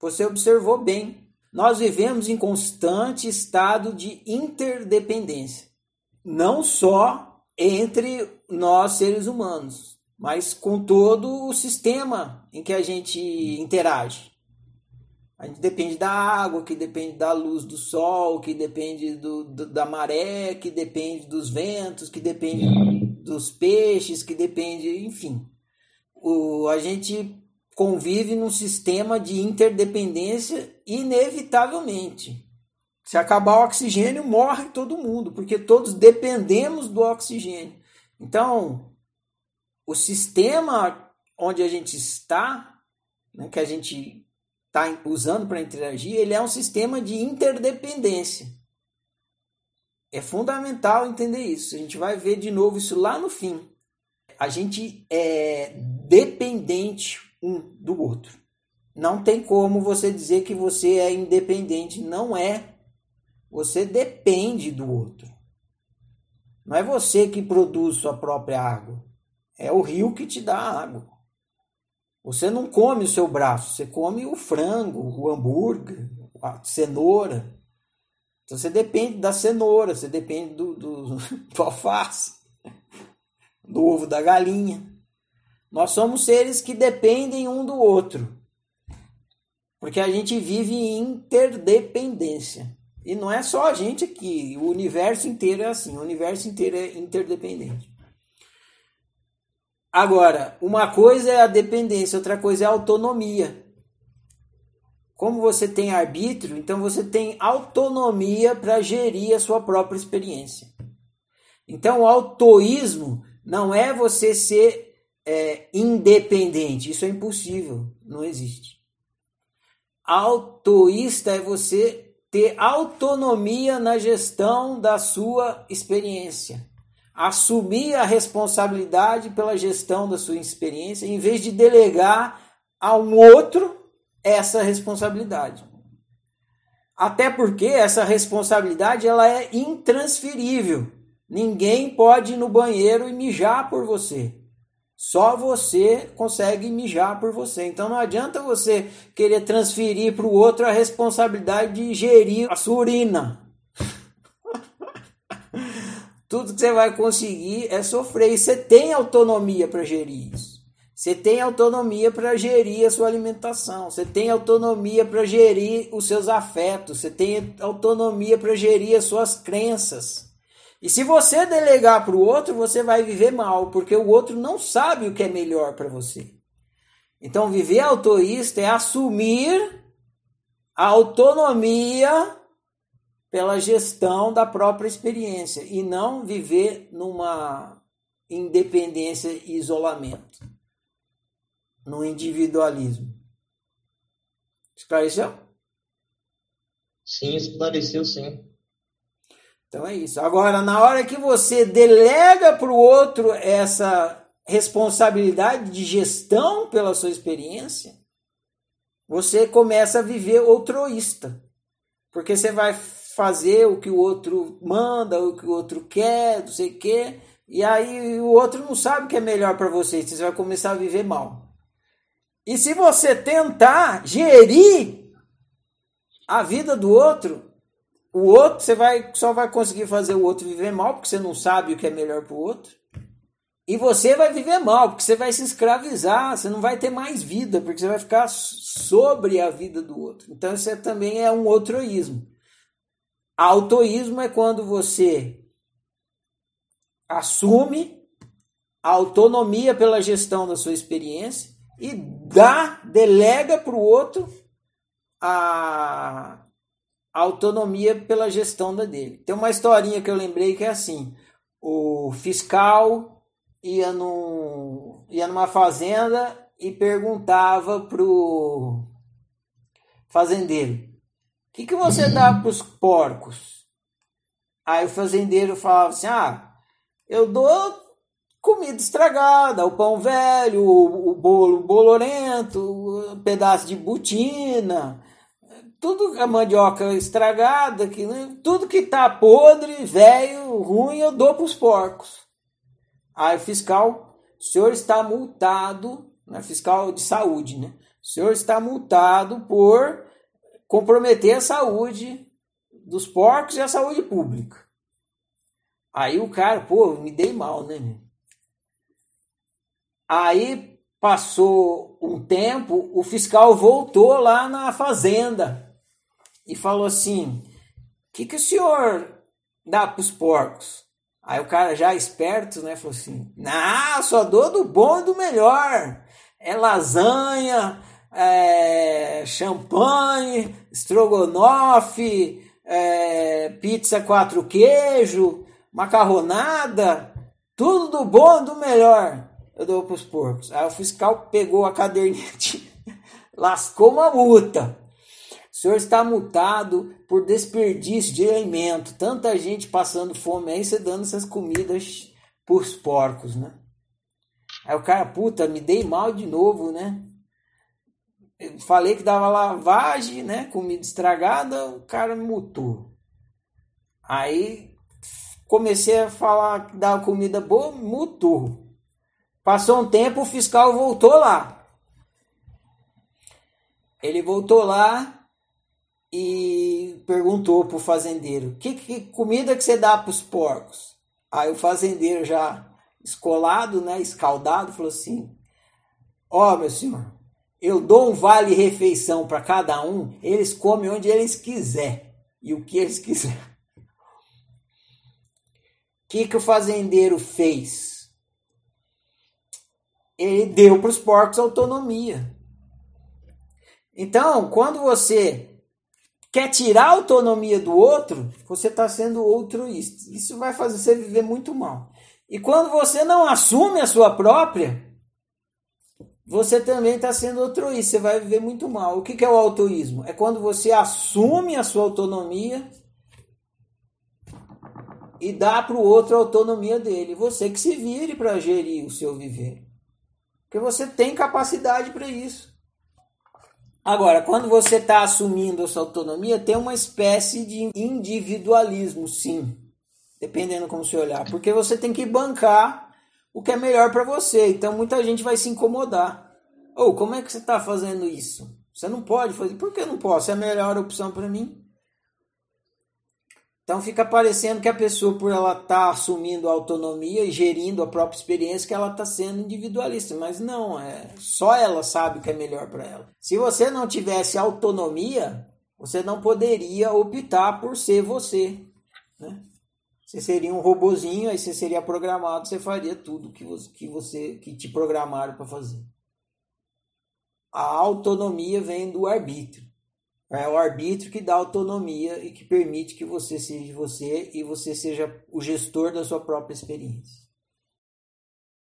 Você observou bem. Nós vivemos em constante estado de interdependência, não só entre nós seres humanos, mas com todo o sistema em que a gente interage. A gente depende da água, que depende da luz do sol, que depende do, do, da maré, que depende dos ventos, que depende dos peixes, que depende, enfim. O, a gente convive num sistema de interdependência inevitavelmente. Se acabar o oxigênio, morre todo mundo, porque todos dependemos do oxigênio. Então, o sistema onde a gente está, né, que a gente está usando para interagir, ele é um sistema de interdependência. É fundamental entender isso. A gente vai ver de novo isso lá no fim. A gente é dependente um do outro. Não tem como você dizer que você é independente. Não é. Você depende do outro. Não é você que produz sua própria água. É o rio que te dá água. Você não come o seu braço, você come o frango, o hambúrguer, a cenoura. Então você depende da cenoura, você depende do, do, do alface, do ovo da galinha. Nós somos seres que dependem um do outro. Porque a gente vive em interdependência. E não é só a gente aqui, o universo inteiro é assim, o universo inteiro é interdependente. Agora, uma coisa é a dependência, outra coisa é a autonomia. Como você tem arbítrio, então você tem autonomia para gerir a sua própria experiência. Então, o autoísmo não é você ser é, independente, isso é impossível, não existe. Autoísta é você ter autonomia na gestão da sua experiência assumir a responsabilidade pela gestão da sua experiência, em vez de delegar a um outro essa responsabilidade. Até porque essa responsabilidade ela é intransferível. Ninguém pode ir no banheiro e mijar por você. Só você consegue mijar por você. Então não adianta você querer transferir para o outro a responsabilidade de gerir a sua urina. tudo que você vai conseguir é sofrer. E você tem autonomia para gerir isso. Você tem autonomia para gerir a sua alimentação. Você tem autonomia para gerir os seus afetos. Você tem autonomia para gerir as suas crenças. E se você delegar para o outro, você vai viver mal, porque o outro não sabe o que é melhor para você. Então, viver autoísta é assumir a autonomia pela gestão da própria experiência e não viver numa independência e isolamento, no individualismo. Esclareceu? Sim, esclareceu sim. Então é isso. Agora, na hora que você delega para o outro essa responsabilidade de gestão pela sua experiência, você começa a viver outroísta. Porque você vai fazer o que o outro manda, o que o outro quer, não sei o quê. E aí o outro não sabe o que é melhor para você, você vai começar a viver mal. E se você tentar gerir a vida do outro, o outro você vai só vai conseguir fazer o outro viver mal porque você não sabe o que é melhor para o outro. E você vai viver mal, porque você vai se escravizar, você não vai ter mais vida, porque você vai ficar sobre a vida do outro. Então, isso é, também é um outroísmo. Autoísmo é quando você assume a autonomia pela gestão da sua experiência e dá, delega para o outro a autonomia pela gestão da dele. Tem uma historinha que eu lembrei que é assim: o fiscal ia, num, ia numa fazenda e perguntava pro fazendeiro: que, que você dá para os porcos? Aí o fazendeiro falava assim: ah, eu dou comida estragada, o pão velho, o, o bolo bolorento, o pedaço de butina, tudo a mandioca estragada, que, né? tudo que tá podre, velho, ruim, eu dou para os porcos. Aí o fiscal, o senhor está multado, né, fiscal de saúde, né? senhor está multado por comprometer a saúde dos porcos e a saúde pública. Aí o cara, pô, me dei mal, né? Aí passou um tempo, o fiscal voltou lá na fazenda e falou assim: o que, que o senhor dá para os porcos? Aí o cara já esperto, né, falou assim: não, só dou do bom e do melhor. É lasanha, é champanhe, estrogonofe, é, pizza quatro queijo, macarronada, tudo do bom e do melhor eu dou para os porcos. Aí o fiscal pegou a caderneta, lascou uma multa. O senhor está multado por desperdício de alimento. Tanta gente passando fome aí, você dando essas comidas para os porcos, né? Aí o cara, puta, me dei mal de novo, né? Eu falei que dava lavagem, né? Comida estragada, o cara me multou. Aí comecei a falar que dava comida boa, multou. Passou um tempo, o fiscal voltou lá. Ele voltou lá e perguntou pro fazendeiro: que, que comida que você dá para os porcos? Aí o fazendeiro já escolado, né, escaldado, falou assim: Ó, oh, meu senhor, eu dou um vale refeição para cada um, eles comem onde eles quiser e o que eles quiserem. O que, que o fazendeiro fez? ele deu para os porcos autonomia. Então, quando você quer tirar a autonomia do outro, você está sendo altruísta. Isso vai fazer você viver muito mal. E quando você não assume a sua própria, você também está sendo altruísta. Você vai viver muito mal. O que, que é o altruísmo? É quando você assume a sua autonomia e dá para o outro a autonomia dele. Você que se vire para gerir o seu viver. Porque você tem capacidade para isso. Agora, quando você está assumindo essa autonomia, tem uma espécie de individualismo, sim. Dependendo como você olhar. Porque você tem que bancar o que é melhor para você. Então muita gente vai se incomodar. Ou, oh, como é que você está fazendo isso? Você não pode fazer. Por que não posso? É a melhor opção para mim. Então fica parecendo que a pessoa, por ela estar tá assumindo a autonomia e gerindo a própria experiência, que ela está sendo individualista. Mas não, é só ela sabe o que é melhor para ela. Se você não tivesse autonomia, você não poderia optar por ser você. Né? Você seria um robozinho, aí você seria programado, você faria tudo que você que, você, que te programaram para fazer. A autonomia vem do arbítrio. É o arbítrio que dá autonomia e que permite que você seja você e você seja o gestor da sua própria experiência.